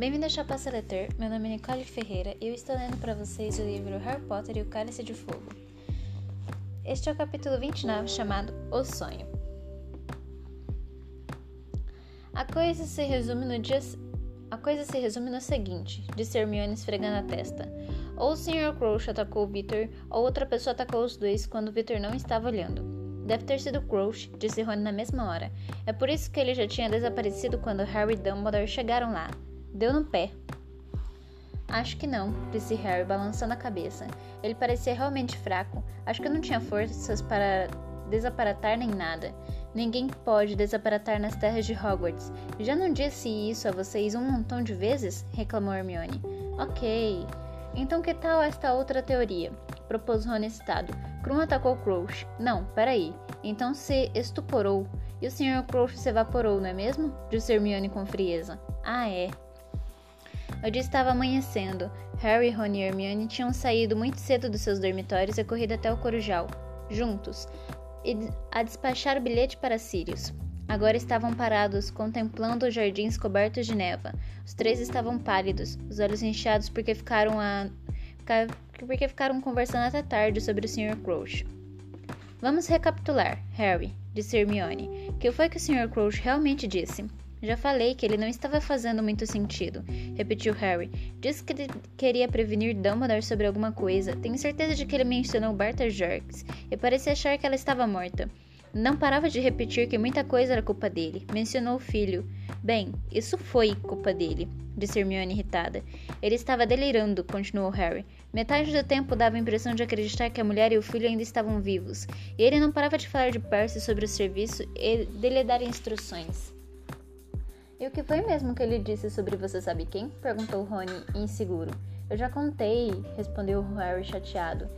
Bem-vindo ao Chapa Seletor, meu nome é Nicole Ferreira e eu estou lendo para vocês o livro Harry Potter e o Cálice de Fogo. Este é o capítulo 29 chamado O Sonho. A coisa se resume no dia a coisa se resume no seguinte, disse Hermione esfregando a testa. Ou o Sr. Crouch atacou Victor, ou outra pessoa atacou os dois quando Victor não estava olhando. Deve ter sido Crouch, disse Rony na mesma hora. É por isso que ele já tinha desaparecido quando Harry e Dumbledore chegaram lá. Deu no pé. Acho que não, disse Harry, balançando a cabeça. Ele parecia realmente fraco. Acho que não tinha forças para desaparatar nem nada. Ninguém pode desaparatar nas terras de Hogwarts. Já não disse isso a vocês um montão de vezes? reclamou Hermione. Ok. Então que tal esta outra teoria? propôs Rony excitado. Krum atacou Crouch. Não, peraí. Então se estuporou. E o Sr. Crouch se evaporou, não é mesmo? Disse Hermione com frieza. Ah, é. O dia estava amanhecendo. Harry, Ron e Hermione tinham saído muito cedo dos seus dormitórios e corrido até o Corujal, juntos, a despachar o bilhete para Sirius. Agora estavam parados, contemplando os jardins cobertos de neva. Os três estavam pálidos, os olhos inchados porque ficaram a porque ficaram conversando até tarde sobre o Sr. Crouch. Vamos recapitular, Harry, disse Hermione. Que foi que o Sr. Crouch realmente disse? Já falei que ele não estava fazendo muito sentido, repetiu Harry. Disse que queria prevenir Dumbledore sobre alguma coisa. Tenho certeza de que ele mencionou Berta Jorks e parecia achar que ela estava morta. Não parava de repetir que muita coisa era culpa dele. Mencionou o filho. Bem, isso foi culpa dele, disse Hermione irritada. Ele estava delirando, continuou Harry. Metade do tempo dava a impressão de acreditar que a mulher e o filho ainda estavam vivos. E ele não parava de falar de Percy sobre o serviço e de lhe dar instruções. E o que foi mesmo que ele disse sobre você sabe quem? perguntou Rony, inseguro. Eu já contei, respondeu Harry chateado.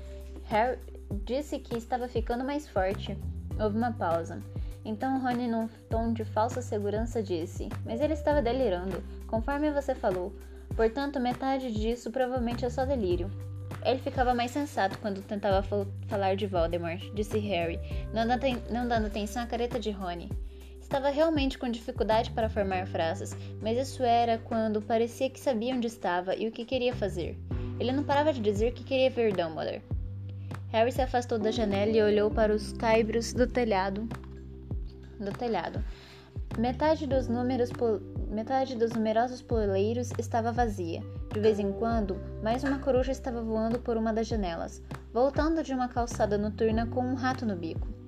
Harry disse que estava ficando mais forte. Houve uma pausa. Então Rony, num tom de falsa segurança, disse: Mas ele estava delirando, conforme você falou. Portanto, metade disso provavelmente é só delírio. Ele ficava mais sensato quando tentava falar de Voldemort, disse Harry, não dando, não dando atenção à careta de Rony. Estava realmente com dificuldade para formar frases, mas isso era quando parecia que sabia onde estava e o que queria fazer. Ele não parava de dizer que queria ver Dumbledore. Harry se afastou da janela e olhou para os caibros do telhado. Do telhado. Metade dos números metade dos numerosos poleiros estava vazia. De vez em quando, mais uma coruja estava voando por uma das janelas, voltando de uma calçada noturna com um rato no bico.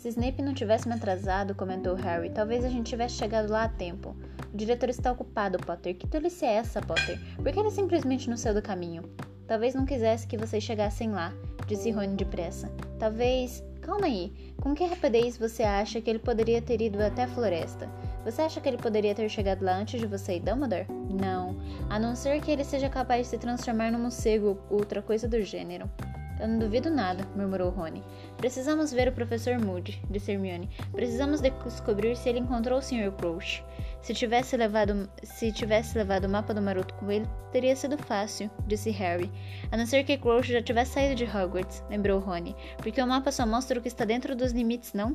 Se Snape não tivesse me atrasado, comentou Harry, talvez a gente tivesse chegado lá a tempo. O diretor está ocupado, Potter. Que tolice é essa, Potter? Por que ele simplesmente não saiu do caminho? Talvez não quisesse que vocês chegassem lá, disse Rony depressa. Talvez. Calma aí. Com que rapidez você acha que ele poderia ter ido até a floresta? Você acha que ele poderia ter chegado lá antes de você e Dumbledore? Não. A não ser que ele seja capaz de se transformar num morcego ou outra coisa do gênero. Eu não duvido nada, murmurou Rony. Precisamos ver o professor Moody, disse Hermione. Precisamos descobrir se ele encontrou o Sr. Crouch. Se tivesse levado, se tivesse levado o mapa do Maroto com ele, teria sido fácil, disse Harry. A não ser que Crouch já tivesse saído de Hogwarts, lembrou Rony. Porque o mapa só mostra o que está dentro dos limites, não?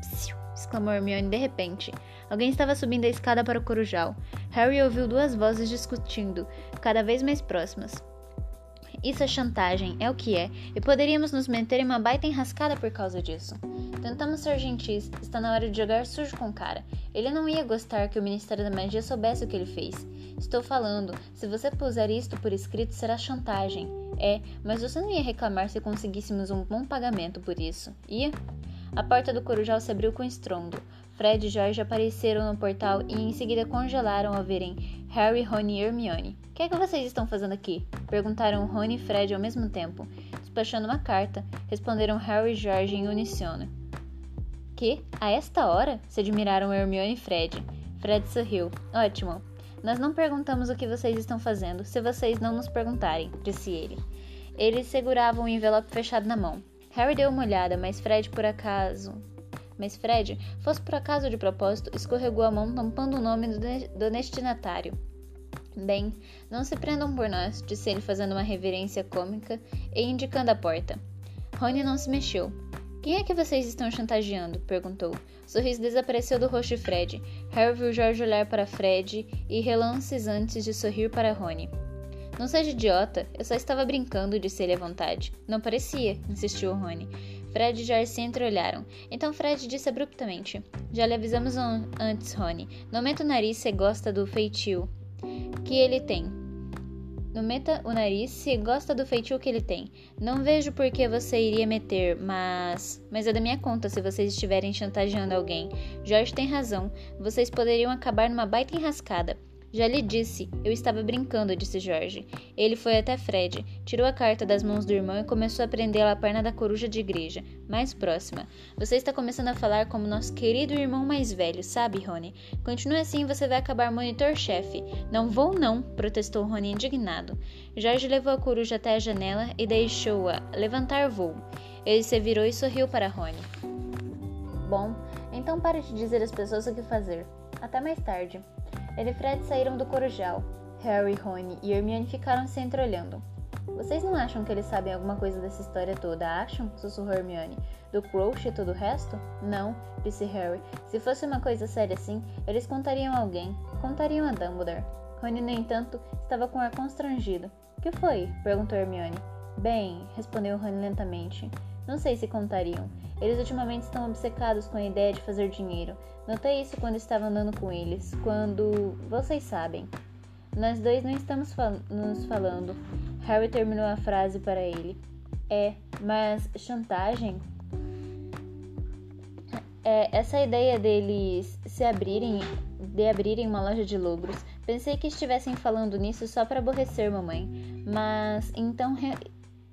Psiu, exclamou Hermione de repente. Alguém estava subindo a escada para o corujal. Harry ouviu duas vozes discutindo, cada vez mais próximas. Isso é chantagem, é o que é, e poderíamos nos meter em uma baita enrascada por causa disso. Tentamos ser gentis, está na hora de jogar sujo com o cara. Ele não ia gostar que o Ministério da Magia soubesse o que ele fez. Estou falando, se você puser isto por escrito, será chantagem. É, mas você não ia reclamar se conseguíssemos um bom pagamento por isso, ia? A porta do corujal se abriu com estrondo. Fred e George apareceram no portal e em seguida congelaram ao verem Harry, Rony e Hermione. O que é que vocês estão fazendo aqui? Perguntaram Rony e Fred ao mesmo tempo. Despachando uma carta, responderam Harry e George em uníssono. Que? A esta hora? Se admiraram Hermione e Fred. Fred sorriu. Ótimo. Nós não perguntamos o que vocês estão fazendo se vocês não nos perguntarem, disse ele. Eles seguravam o envelope fechado na mão. Harry deu uma olhada, mas Fred por acaso mas Fred, fosse por acaso de propósito, escorregou a mão tampando o nome do destinatário. Bem, não se prendam por nós, disse ele fazendo uma reverência cômica e indicando a porta. Rony não se mexeu. Quem é que vocês estão chantageando? perguntou. O sorriso desapareceu do rosto de Fred. Harry viu George olhar para Fred e relances antes de sorrir para Rony. Não seja idiota, eu só estava brincando, disse ele à vontade. Não parecia, insistiu Rony. Fred e George se entreolharam. Então Fred disse abruptamente: Já lhe avisamos antes, Rony. Não meta o nariz se gosta do feitio que ele tem. Não meta o nariz se gosta do feitio que ele tem. Não vejo por que você iria meter, mas. Mas é da minha conta se vocês estiverem chantageando alguém. Jorge tem razão. Vocês poderiam acabar numa baita enrascada. Já lhe disse, eu estava brincando, disse Jorge. Ele foi até Fred, tirou a carta das mãos do irmão e começou a prendê-la à perna da coruja de igreja, mais próxima. Você está começando a falar como nosso querido irmão mais velho, sabe, Rony? Continue assim e você vai acabar monitor-chefe. Não vou não, protestou Rony indignado. Jorge levou a coruja até a janela e deixou-a levantar voo. Ele se virou e sorriu para Rony. Bom, então pare de dizer às pessoas o que fazer. Até mais tarde. Ele e Fred saíram do corujal. Harry, Rony e Hermione ficaram se entreolhando. Vocês não acham que eles sabem alguma coisa dessa história toda, acham? sussurrou Hermione. Do Crouch e todo o resto? Não, disse Harry. Se fosse uma coisa séria assim, eles contariam a alguém. Contariam a Dumbledore. Rony, no entanto, estava com ar constrangido. Que foi? perguntou Hermione. Bem, respondeu Rony lentamente. Não sei se contariam. Eles ultimamente estão obcecados com a ideia de fazer dinheiro. Notei isso quando estava andando com eles. Quando. Vocês sabem. Nós dois não estamos fal nos falando. Harry terminou a frase para ele. É, mas chantagem? É, essa ideia deles se abrirem, de abrirem uma loja de logros. Pensei que estivessem falando nisso só para aborrecer mamãe. Mas então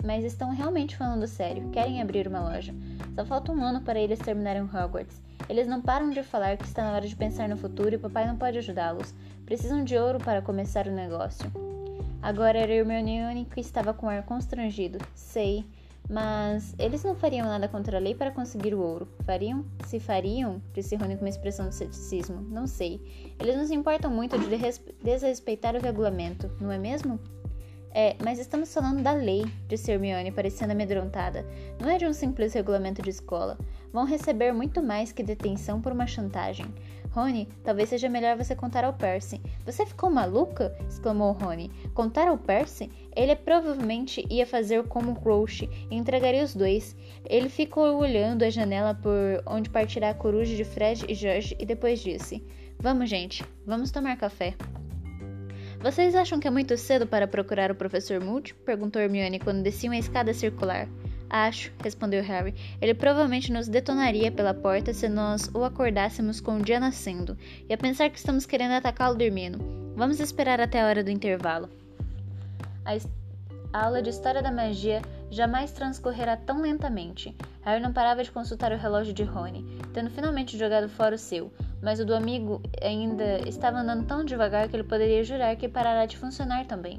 mas estão realmente falando sério, querem abrir uma loja. Só falta um ano para eles terminarem Hogwarts. Eles não param de falar que está na hora de pensar no futuro e papai não pode ajudá-los. Precisam de ouro para começar o negócio. Agora era Hermione que estava com ar constrangido. Sei, mas eles não fariam nada contra a lei para conseguir o ouro. Fariam? Se fariam, disse Rony com uma expressão de ceticismo. Não sei. Eles não se importam muito de desrespeitar o regulamento, não é mesmo? É, mas estamos falando da lei, disse Hermione, parecendo amedrontada. Não é de um simples regulamento de escola. Vão receber muito mais que detenção por uma chantagem. Rony, talvez seja melhor você contar ao Percy. Você ficou maluca? exclamou Rony. Contar ao Percy? Ele provavelmente ia fazer como Crouch e entregaria os dois. Ele ficou olhando a janela por onde partirá a coruja de Fred e George e depois disse: Vamos, gente, vamos tomar café. Vocês acham que é muito cedo para procurar o professor Moody? perguntou Hermione quando desciam a escada circular. Acho, respondeu Harry. Ele provavelmente nos detonaria pela porta se nós o acordássemos com o dia nascendo. E a pensar que estamos querendo atacá-lo dormindo. Vamos esperar até a hora do intervalo. A, a aula de História da Magia jamais transcorrerá tão lentamente. Harry não parava de consultar o relógio de Rony, tendo finalmente jogado fora o seu mas o do amigo ainda estava andando tão devagar que ele poderia jurar que parará de funcionar também.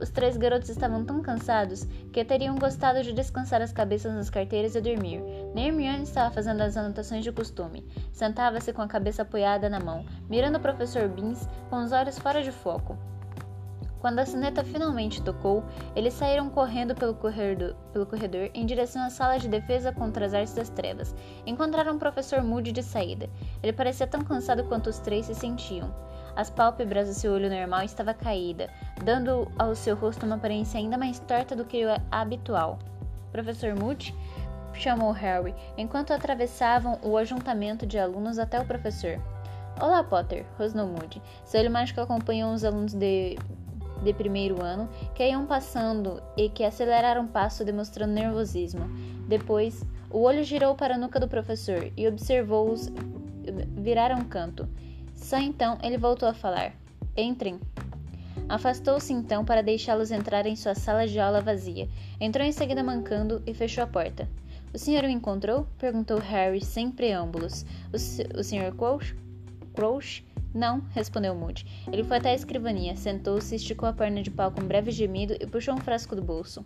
Os três garotos estavam tão cansados que teriam gostado de descansar as cabeças nas carteiras e dormir. Nem Hermione estava fazendo as anotações de costume. Sentava-se com a cabeça apoiada na mão, mirando o professor Beans com os olhos fora de foco. Quando a sineta finalmente tocou, eles saíram correndo pelo corredor, pelo corredor, em direção à sala de defesa contra as artes das trevas. Encontraram o professor Moody de saída. Ele parecia tão cansado quanto os três se sentiam. As pálpebras do seu olho normal estava caída, dando ao seu rosto uma aparência ainda mais torta do que a habitual. Professor Moody chamou Harry, enquanto atravessavam o ajuntamento de alunos até o professor. Olá, Potter, rosnou Moody. Seu olho mágico acompanhou os alunos de de primeiro ano que iam passando e que aceleraram o passo demonstrando nervosismo. Depois, o olho girou para a nuca do professor e observou-os virar a um canto. Só então ele voltou a falar. Entrem. Afastou-se então para deixá-los entrar em sua sala de aula vazia. Entrou em seguida mancando e fechou a porta. O senhor o encontrou? perguntou Harry sem preâmbulos. O, o senhor Crouch? Crouch não, respondeu Moody. Ele foi até a escrivania, sentou-se, esticou a perna de pau com um breve gemido e puxou um frasco do bolso.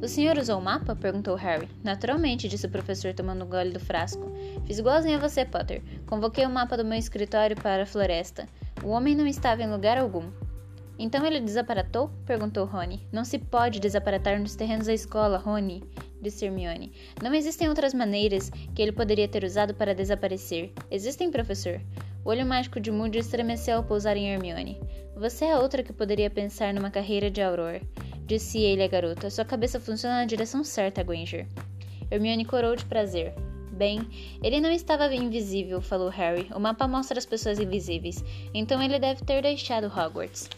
O senhor usou o mapa? perguntou Harry. Naturalmente, disse o professor tomando um gole do frasco. Fiz igualzinho a você, Potter. Convoquei o mapa do meu escritório para a floresta. O homem não estava em lugar algum. Então ele desaparatou? perguntou Rony. Não se pode desaparatar nos terrenos da escola, Rony, disse Hermione. Não existem outras maneiras que ele poderia ter usado para desaparecer. Existem, professor? O olho mágico de Moody estremeceu ao pousar em Hermione. Você é outra que poderia pensar numa carreira de Auror, disse ele à garota. Sua cabeça funciona na direção certa, Granger. Hermione corou de prazer. Bem, ele não estava invisível, falou Harry. O mapa mostra as pessoas invisíveis, então ele deve ter deixado Hogwarts.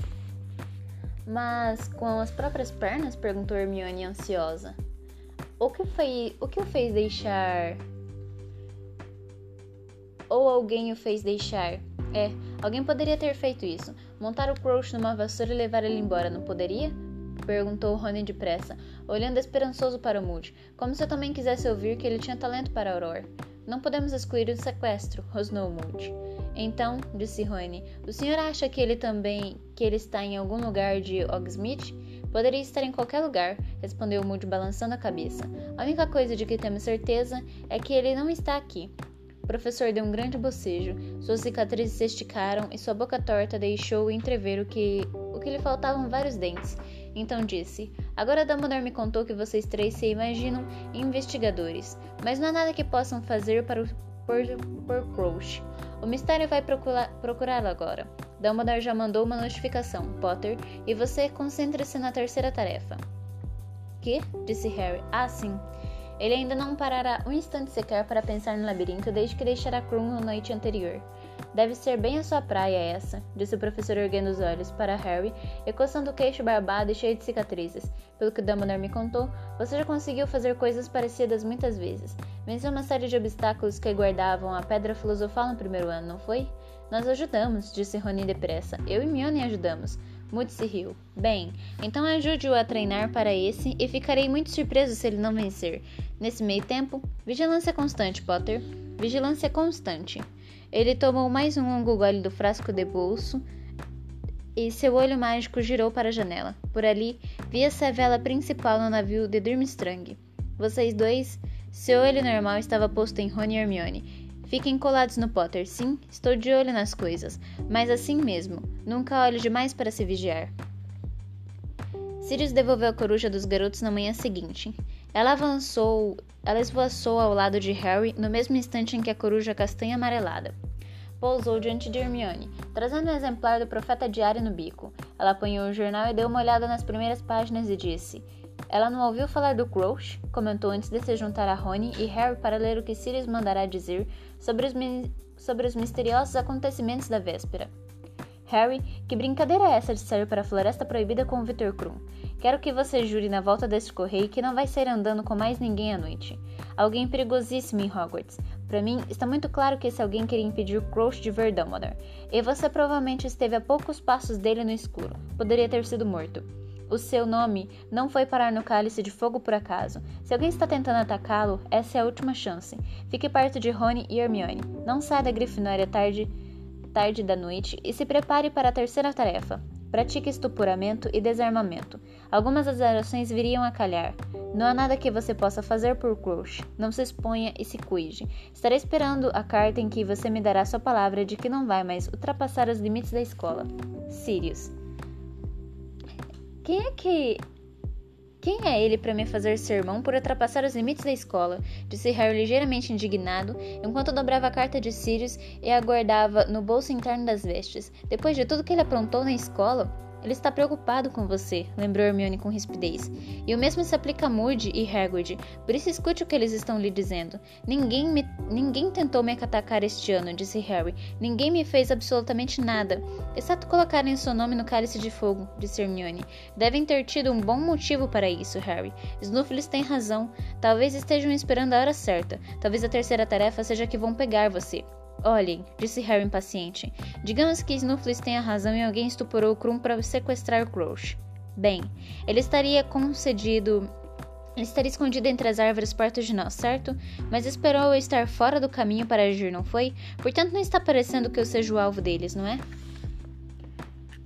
Mas com as próprias pernas? perguntou Hermione ansiosa. O que foi, o que o fez deixar? Ou alguém o fez deixar? É, alguém poderia ter feito isso. Montar o Crouch numa vassoura e levar ele embora, não poderia? Perguntou Rony depressa, olhando esperançoso para o Moody, como se eu também quisesse ouvir que ele tinha talento para Aurora. Não podemos excluir o sequestro, rosnou Moody. Então, disse Rony, o senhor acha que ele também que ele está em algum lugar de Hogsmeade? Poderia estar em qualquer lugar, respondeu Moody balançando a cabeça. A única coisa de que temos certeza é que ele não está aqui. Professor deu um grande bocejo, suas cicatrizes se esticaram e sua boca torta deixou entrever o que, o que lhe faltavam vários dentes. Então disse: Agora Dumbledore me contou que vocês três se imaginam investigadores, mas não há nada que possam fazer para o, por, por Crouch. O mistério vai procurá-lo agora. Dumbledore já mandou uma notificação, Potter, e você concentre-se na terceira tarefa. Que? disse Harry. Ah, sim. Ele ainda não parará um instante sequer para pensar no labirinto desde que deixara Krum na noite anterior. Deve ser bem a sua praia essa, disse o professor erguendo os olhos para Harry e coçando o queixo barbado e cheio de cicatrizes. Pelo que Dumbledore me contou, você já conseguiu fazer coisas parecidas muitas vezes. Venceu uma série de obstáculos que guardavam a Pedra Filosofal no primeiro ano, não foi? Nós ajudamos, disse Rony depressa. Eu e Mione ajudamos. Moody se riu. Bem, então ajude-o a treinar para esse e ficarei muito surpreso se ele não vencer. Nesse meio tempo, vigilância constante, Potter. Vigilância constante. Ele tomou mais um longo gole do frasco de bolso e seu olho mágico girou para a janela. Por ali, via-se a vela principal no navio de Durmstrang. Vocês dois, seu olho normal estava posto em Rony e Hermione, Fiquem colados no Potter, sim, estou de olho nas coisas, mas assim mesmo, nunca olho demais para se vigiar. Sirius devolveu a coruja dos garotos na manhã seguinte. Ela avançou, ela esvoaçou ao lado de Harry no mesmo instante em que a coruja castanha amarelada pousou diante de Hermione, trazendo um exemplar do Profeta Diário no bico. Ela apanhou o jornal e deu uma olhada nas primeiras páginas e disse: ela não ouviu falar do Crouch? Comentou antes de se juntar a Rony e Harry para ler o que Sirius mandará dizer sobre os, sobre os misteriosos acontecimentos da véspera. Harry, que brincadeira é essa de sair para a Floresta Proibida com o Victor Krum? Quero que você jure na volta desse correio que não vai sair andando com mais ninguém à noite. Alguém perigosíssimo em Hogwarts. Para mim, está muito claro que esse alguém queria impedir Crouch de ver Dumbledore. E você provavelmente esteve a poucos passos dele no escuro. Poderia ter sido morto. O seu nome não foi parar no cálice de fogo por acaso. Se alguém está tentando atacá-lo, essa é a última chance. Fique perto de Rony e Hermione. Não saia da Grifinória tarde, tarde da noite e se prepare para a terceira tarefa. Pratique estupuramento e desarmamento. Algumas das viriam a calhar. Não há nada que você possa fazer por Crouch. Não se exponha e se cuide. Estarei esperando a carta em que você me dará sua palavra de que não vai mais ultrapassar os limites da escola. Sirius. Quem é que. Quem é ele para me fazer sermão por ultrapassar os limites da escola? Disse Harry ligeiramente indignado, enquanto dobrava a carta de Sirius e a guardava no bolso interno das vestes. Depois de tudo que ele aprontou na escola, ele está preocupado com você, lembrou Hermione com rispidez. E o mesmo se aplica a Moody e Hagrid, por isso escute o que eles estão lhe dizendo. Ninguém, me, ninguém tentou me atacar este ano, disse Harry. Ninguém me fez absolutamente nada, exceto colocarem seu nome no cálice de fogo, disse Hermione. Devem ter tido um bom motivo para isso, Harry. Snuffles tem razão. Talvez estejam esperando a hora certa. Talvez a terceira tarefa seja que vão pegar você. Olhem, disse Harry impaciente. Digamos que Snuffles tenha razão e alguém estuporou Krum para sequestrar Crouch. Bem, ele estaria concedido. Ele estaria escondido entre as árvores perto de nós, certo? Mas esperou eu estar fora do caminho para agir, não foi? Portanto, não está parecendo que eu seja o alvo deles, não é?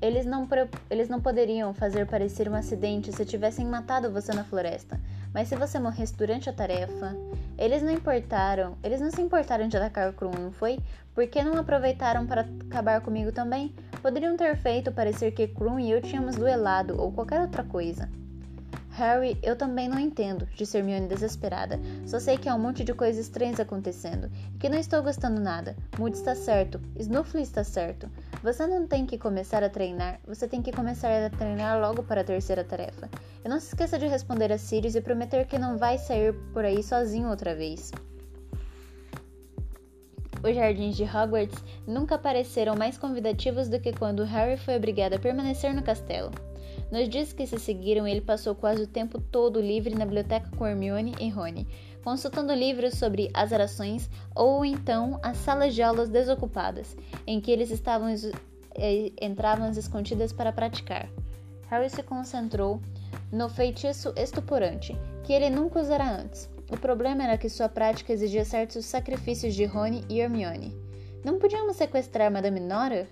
Eles não, eles não poderiam fazer parecer um acidente se tivessem matado você na floresta. Mas se você morresse durante a tarefa, eles não importaram, eles não se importaram de atacar Krum, não foi? Por que não aproveitaram para acabar comigo também? Poderiam ter feito parecer que Krum e eu tínhamos duelado ou qualquer outra coisa. Harry, eu também não entendo, disse Hermione desesperada. Só sei que há um monte de coisas estranhas acontecendo e que não estou gostando nada. Moody está certo, Snuffle está certo. Você não tem que começar a treinar, você tem que começar a treinar logo para a terceira tarefa. E não se esqueça de responder a Sirius e prometer que não vai sair por aí sozinho outra vez. Os jardins de Hogwarts nunca pareceram mais convidativos do que quando Harry foi obrigado a permanecer no castelo. Nos dias que se seguiram, ele passou quase o tempo todo livre na biblioteca com Hermione e Rony, consultando livros sobre azarações ou então as salas de aulas desocupadas, em que eles estavam eh, entravam escondidas para praticar. Harry se concentrou no feitiço estuporante, que ele nunca usara antes. O problema era que sua prática exigia certos sacrifícios de Rony e Hermione. Não podíamos sequestrar Madame Nora?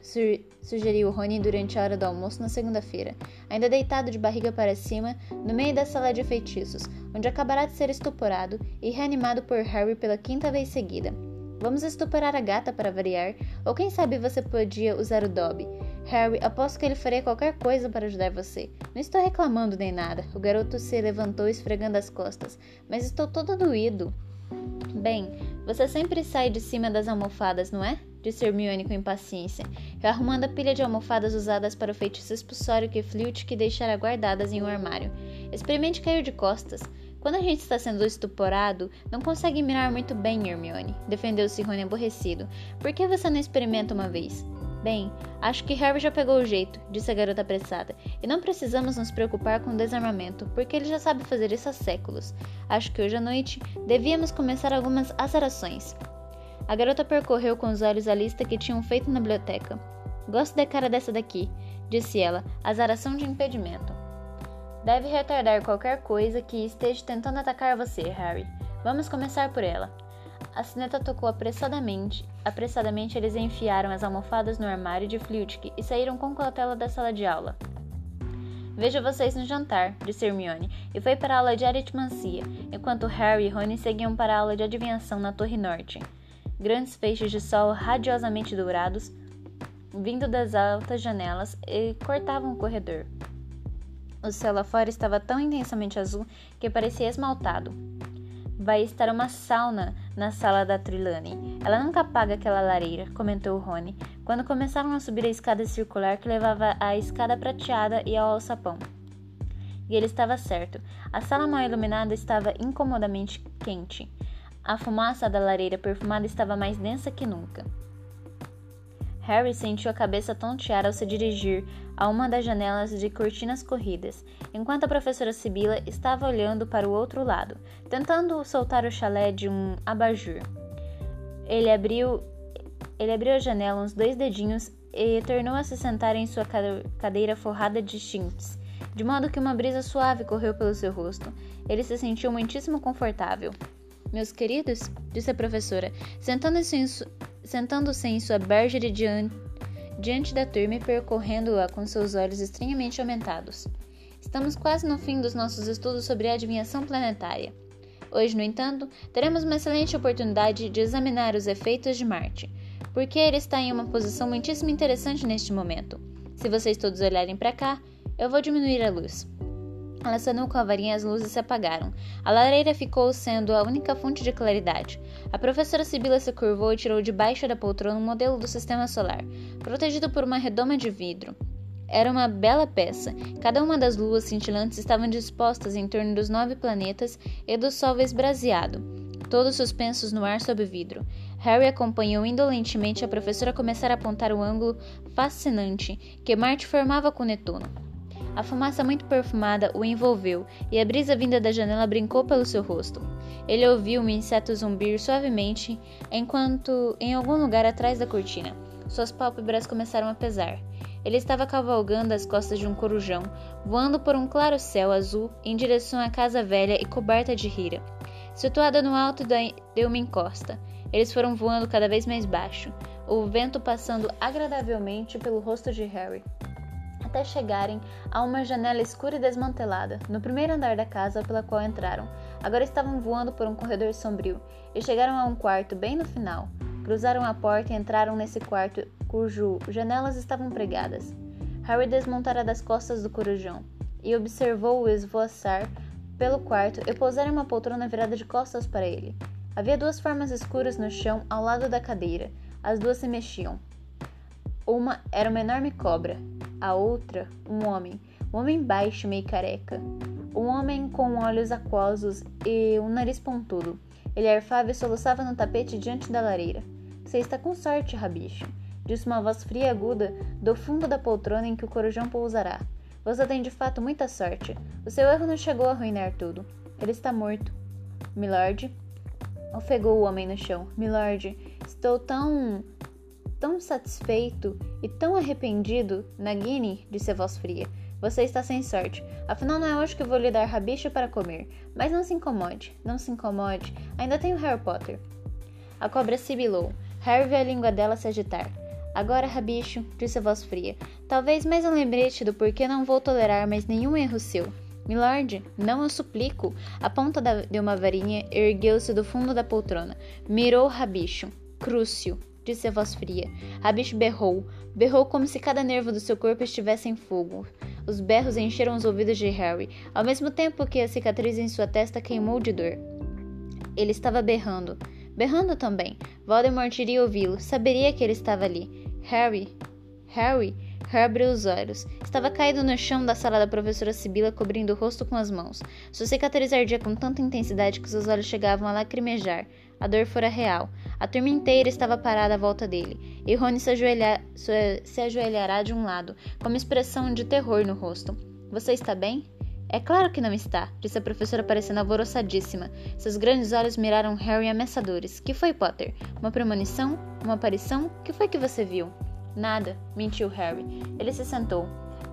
sugeriu Rony durante a hora do almoço na segunda-feira, ainda deitado de barriga para cima, no meio da sala de feitiços, onde acabará de ser estuporado e reanimado por Harry pela quinta vez seguida. Vamos estuporar a gata para variar, ou quem sabe você podia usar o Dobby. Harry, aposto que ele faria qualquer coisa para ajudar você. Não estou reclamando nem nada. O garoto se levantou esfregando as costas, mas estou todo doído. Bem, você sempre sai de cima das almofadas, não é? Disse Hermione com impaciência, arrumando a pilha de almofadas usadas para o feitiço expulsório que Flitwick deixara guardadas em um armário. Experimente cair de costas. Quando a gente está sendo estuporado, não consegue mirar muito bem, Hermione, defendeu-se Rony aborrecido. Por que você não experimenta uma vez? Bem, acho que Harry já pegou o jeito, disse a garota apressada, e não precisamos nos preocupar com o desarmamento, porque ele já sabe fazer isso há séculos. Acho que hoje à noite devíamos começar algumas azarações. A garota percorreu com os olhos a lista que tinham feito na biblioteca. Gosto da cara dessa daqui, disse ela, azaração de impedimento. Deve retardar qualquer coisa que esteja tentando atacar você, Harry. Vamos começar por ela. A sineta tocou apressadamente. Apressadamente, eles enfiaram as almofadas no armário de Flitwick e saíram com cautela da sala de aula. Vejo vocês no jantar, disse Hermione, e foi para a aula de aritmancia, enquanto Harry e Rony seguiam para a aula de adivinhação na Torre Norte. Grandes feixes de sol radiosamente dourados, vindo das altas janelas, e cortavam o corredor. O céu lá fora estava tão intensamente azul que parecia esmaltado. Vai estar uma sauna na sala da Trilane. Ela nunca apaga aquela lareira, comentou Rony, quando começaram a subir a escada circular que levava à escada prateada e ao alçapão. E ele estava certo. A sala mal iluminada estava incomodamente quente. A fumaça da lareira perfumada estava mais densa que nunca. Harry sentiu a cabeça tontear ao se dirigir a uma das janelas de cortinas corridas, enquanto a professora Sibila estava olhando para o outro lado, tentando soltar o chalé de um abajur. Ele abriu, ele abriu a janela uns dois dedinhos e tornou a se sentar em sua cadeira forrada de chintz, de modo que uma brisa suave correu pelo seu rosto. Ele se sentiu muitíssimo confortável. Meus queridos, disse a professora, sentando-se em, sentando-se em sua bergere diante, diante da turma e percorrendo-a com seus olhos estranhamente aumentados. Estamos quase no fim dos nossos estudos sobre a adivinhação planetária. Hoje, no entanto, teremos uma excelente oportunidade de examinar os efeitos de Marte, porque ele está em uma posição muitíssimo interessante neste momento. Se vocês todos olharem para cá, eu vou diminuir a luz. Acenou com a varinha as luzes se apagaram. A lareira ficou sendo a única fonte de claridade. A professora Sibila se curvou e tirou de baixo da poltrona um modelo do sistema solar, protegido por uma redoma de vidro. Era uma bela peça. Cada uma das luas cintilantes estavam dispostas em torno dos nove planetas e do Sol esbraseado, todos suspensos no ar sob vidro. Harry acompanhou indolentemente a professora começar a apontar o ângulo fascinante que Marte formava com Netuno. A fumaça muito perfumada o envolveu e a brisa vinda da janela brincou pelo seu rosto. Ele ouviu um inseto zumbir suavemente enquanto em algum lugar atrás da cortina. Suas pálpebras começaram a pesar. Ele estava cavalgando as costas de um corujão, voando por um claro céu azul em direção à casa velha e coberta de rira. Situada no alto de uma encosta, eles foram voando cada vez mais baixo, o vento passando agradavelmente pelo rosto de Harry até chegarem a uma janela escura e desmantelada, no primeiro andar da casa pela qual entraram. Agora estavam voando por um corredor sombrio e chegaram a um quarto bem no final. Cruzaram a porta e entraram nesse quarto cujo janelas estavam pregadas. Harry desmontara das costas do corujão e observou-o esvoaçar pelo quarto e pousar em uma poltrona virada de costas para ele. Havia duas formas escuras no chão ao lado da cadeira. As duas se mexiam. Uma era uma enorme cobra, a outra, um homem, um homem baixo, meio careca. Um homem com olhos aquosos e um nariz pontudo. Ele arfava e soluçava no tapete diante da lareira. Você está com sorte, rabicho, disse uma voz fria e aguda do fundo da poltrona em que o corujão pousará. Você tem de fato muita sorte. O seu erro não chegou a arruinar tudo. Ele está morto. Milord, ofegou o homem no chão. Milord, estou tão. Tão satisfeito e tão arrependido. Nagini, disse a voz fria. Você está sem sorte. Afinal, não é hoje que vou lhe dar rabicho para comer. Mas não se incomode, não se incomode. Ainda tenho Harry Potter. A cobra sibilou. Harry viu a língua dela se agitar. Agora, rabicho, disse a voz fria. Talvez mais um lembrete do porquê não vou tolerar mais nenhum erro seu. Milord, não eu suplico. A ponta da, de uma varinha ergueu-se do fundo da poltrona. Mirou Rabicho. Crucio, disse a voz fria. Rabicho berrou. Berrou como se cada nervo do seu corpo estivesse em fogo. Os berros encheram os ouvidos de Harry, ao mesmo tempo que a cicatriz em sua testa queimou de dor. Ele estava berrando. Berrando também. Voldemort iria ouvi-lo, saberia que ele estava ali. Harry, Harry, Harry abriu os olhos. Estava caído no chão da sala da professora Sibila, cobrindo o rosto com as mãos. Sua cicatriz ardia com tanta intensidade que seus olhos chegavam a lacrimejar. A dor fora real. A turma inteira estava parada à volta dele, e Rony se, ajoelha, se ajoelhará de um lado, com uma expressão de terror no rosto. Você está bem? É claro que não está, disse a professora parecendo alvoroçadíssima. Seus grandes olhos miraram Harry ameaçadores. Que foi, Potter? Uma premonição? Uma aparição? Que foi que você viu? Nada, mentiu Harry. Ele se sentou.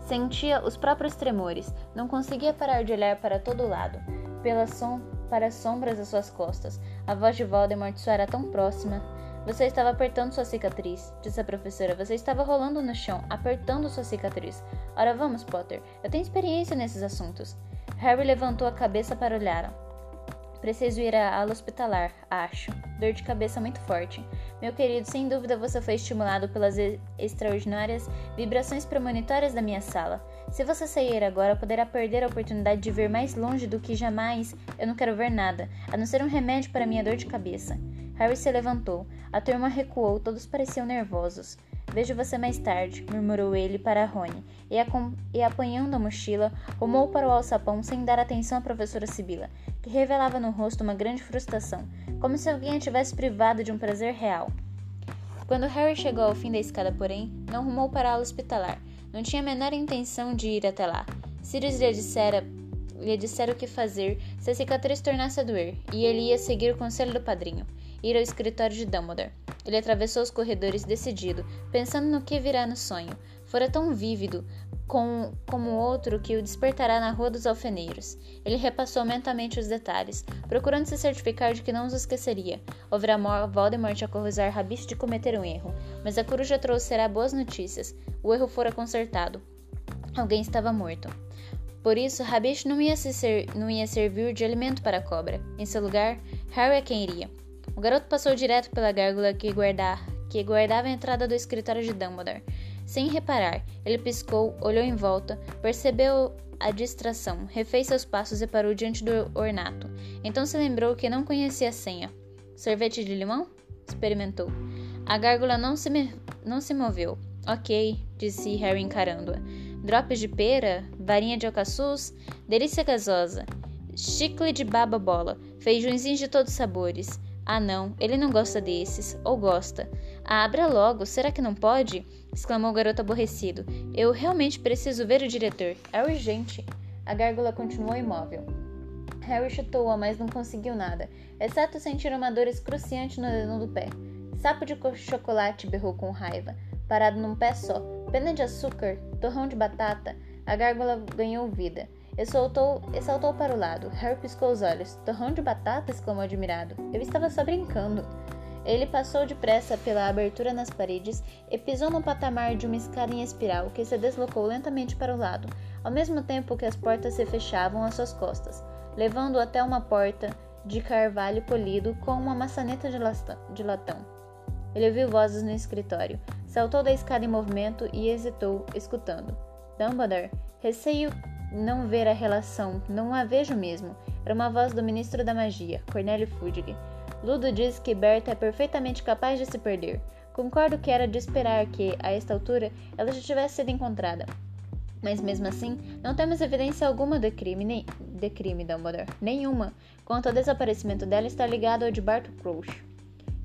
Sentia os próprios tremores. Não conseguia parar de olhar para todo lado, pela som para as sombras das suas costas. A voz de Voldemort soara tão próxima. Você estava apertando sua cicatriz, disse a professora. Você estava rolando no chão, apertando sua cicatriz. Ora vamos, Potter. Eu tenho experiência nesses assuntos. Harry levantou a cabeça para olhar. Preciso ir à ala hospitalar, acho. Dor de cabeça muito forte. Meu querido, sem dúvida você foi estimulado pelas extraordinárias vibrações premonitórias da minha sala. Se você sair agora, poderá perder a oportunidade de ver mais longe do que jamais. Eu não quero ver nada, a não ser um remédio para minha dor de cabeça. Harry se levantou. A turma recuou, todos pareciam nervosos. Vejo você mais tarde, murmurou ele para Rony, e, e apanhando a mochila, rumou para o alçapão sem dar atenção à professora Sibila, que revelava no rosto uma grande frustração, como se alguém a tivesse privado de um prazer real. Quando Harry chegou ao fim da escada, porém, não rumou para a ala hospitalar. Não tinha a menor intenção de ir até lá. Sirius lhe dissera, lhe dissera o que fazer se a cicatriz tornasse a doer, e ele ia seguir o conselho do padrinho ir ao escritório de Dumbledore. Ele atravessou os corredores decidido, pensando no que virá no sonho. Fora tão vívido com, como outro que o despertará na Rua dos Alfeneiros. Ele repassou mentalmente os detalhes, procurando se certificar de que não os esqueceria. Ouvirá Voldemort acusar Rabicho de cometer um erro, mas a coruja trouxerá boas notícias. O erro fora consertado. Alguém estava morto. Por isso, Rabicho não ia, ser, não ia servir de alimento para a cobra. Em seu lugar, Harry é quem iria. O garoto passou direto pela gárgula que, que guardava a entrada do escritório de Dumbledore. Sem reparar, ele piscou, olhou em volta, percebeu a distração, refez seus passos e parou diante do ornato. Então se lembrou que não conhecia a senha. Sorvete de limão? Experimentou. A gárgula não se, me... não se moveu. Ok, disse Harry encarando-a. Drops de pera, varinha de alcaçuz, delícia gasosa, chicle de baba bola, feijõezinhos de todos os sabores. Ah, não, ele não gosta desses. Ou gosta. Ah, abra logo, será que não pode? exclamou o garoto aborrecido. Eu realmente preciso ver o diretor. É urgente. A gárgula continuou imóvel. Harry chutou-a, mas não conseguiu nada, exceto sentir uma dor excruciante no dedo do pé. Sapo de chocolate berrou com raiva, parado num pé só. Pena de açúcar, torrão de batata. A gárgula ganhou vida e saltou para o lado. Harry piscou os olhos. Torrão de batata? exclamou admirado. Eu estava só brincando. Ele passou depressa pela abertura nas paredes e pisou no patamar de uma escada em espiral que se deslocou lentamente para o lado, ao mesmo tempo que as portas se fechavam às suas costas, levando-o até uma porta de carvalho polido com uma maçaneta de latão. Ele ouviu vozes no escritório, saltou da escada em movimento e hesitou, escutando. Dumbledore, receio não ver a relação, não a vejo mesmo. Era uma voz do ministro da magia, Cornélio Fudge. Ludo diz que Berta é perfeitamente capaz de se perder. Concordo que era de esperar que, a esta altura, ela já tivesse sido encontrada. Mas mesmo assim, não temos evidência alguma de crime, nem de crime, Dumbledore. Nenhuma. Quanto ao desaparecimento dela está ligado ao de Barto Crouch.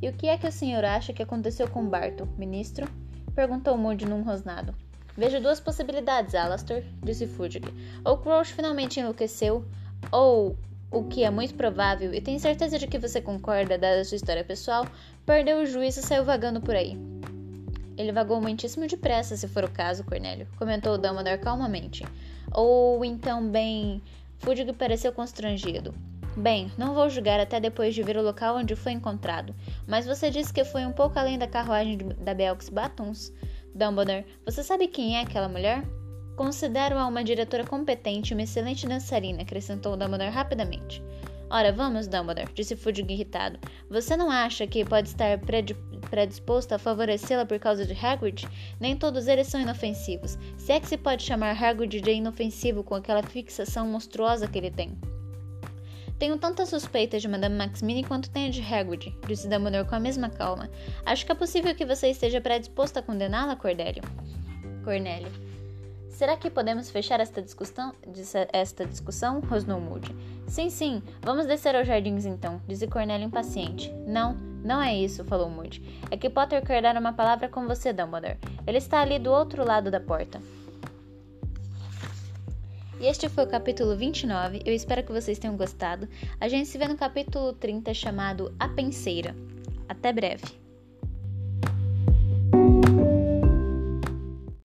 E o que é que o senhor acha que aconteceu com Barto, ministro? Perguntou Moody num rosnado. Vejo duas possibilidades, Alastor, disse Fudge. Ou Crouch finalmente enlouqueceu, ou, o que é muito provável, e tenho certeza de que você concorda, dada sua história pessoal, perdeu o juízo e saiu vagando por aí. Ele vagou muitíssimo depressa, se for o caso, Cornélio, comentou Dumbledore calmamente. Ou então, bem. Fudge pareceu constrangido. Bem, não vou julgar até depois de ver o local onde foi encontrado, mas você disse que foi um pouco além da carruagem da Belks Batuns. Dumbledore, você sabe quem é aquela mulher? Considero-a uma diretora competente e uma excelente dançarina, acrescentou Dumbledore rapidamente. Ora, vamos, Dumbledore, disse Fudge irritado. Você não acha que pode estar predisposto a favorecê-la por causa de Hagrid? Nem todos eles são inofensivos. Se é que se pode chamar Hagrid de inofensivo com aquela fixação monstruosa que ele tem. Tenho tantas suspeitas de Madame Maxmini quanto tenho de Hagrid, disse Dumbledore com a mesma calma. Acho que é possível que você esteja predisposto a condená-la, Cordélio. Cornélio. Será que podemos fechar esta discussão? Esta discussão? rosnou Moody. Sim, sim, vamos descer aos jardins então, disse Cornélio impaciente. Não, não é isso, falou Moody. É que Potter quer dar uma palavra com você, Dumbledore. Ele está ali do outro lado da porta. E este foi o capítulo 29. Eu espero que vocês tenham gostado. A gente se vê no capítulo 30 chamado A Penseira. Até breve!